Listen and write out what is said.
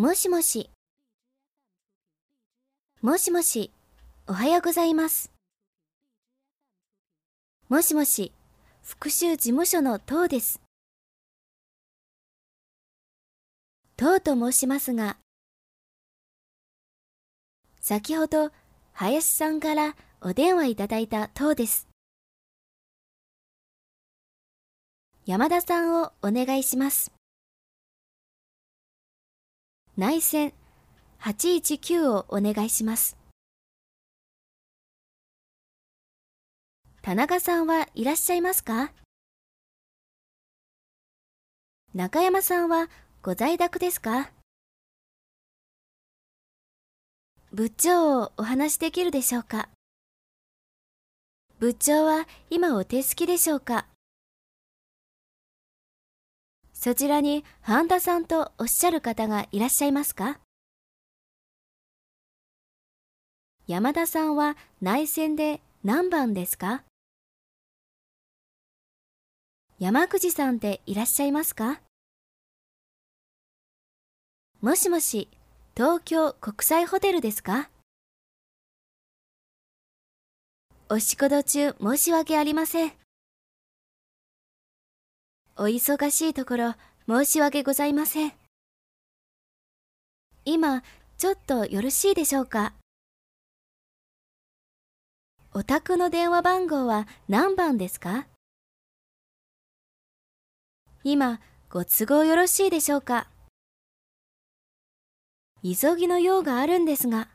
もしもし。もしもし、おはようございます。もしもし、復讐事務所の東です。東と申しますが、先ほど、林さんからお電話いただいた東です。山田さんをお願いします。内線819をお願いします。田中さんはいらっしゃいますか？中山さんはご在宅ですか？部長をお話しできるでしょうか？部長は今お手すきでしょうか？そちらに半田さんとおっしゃる方がいらっしゃいますか？山田さんは内線で何番ですか？山口さんっていらっしゃいますか？もしもし、東京国際ホテルですか？お仕事中申し訳ありません。お忙しいところ申し訳ございません。今、ちょっとよろしいでしょうか？お宅の電話番号は何番ですか？今、ご都合よろしいでしょうか？急ぎの用があるんですが。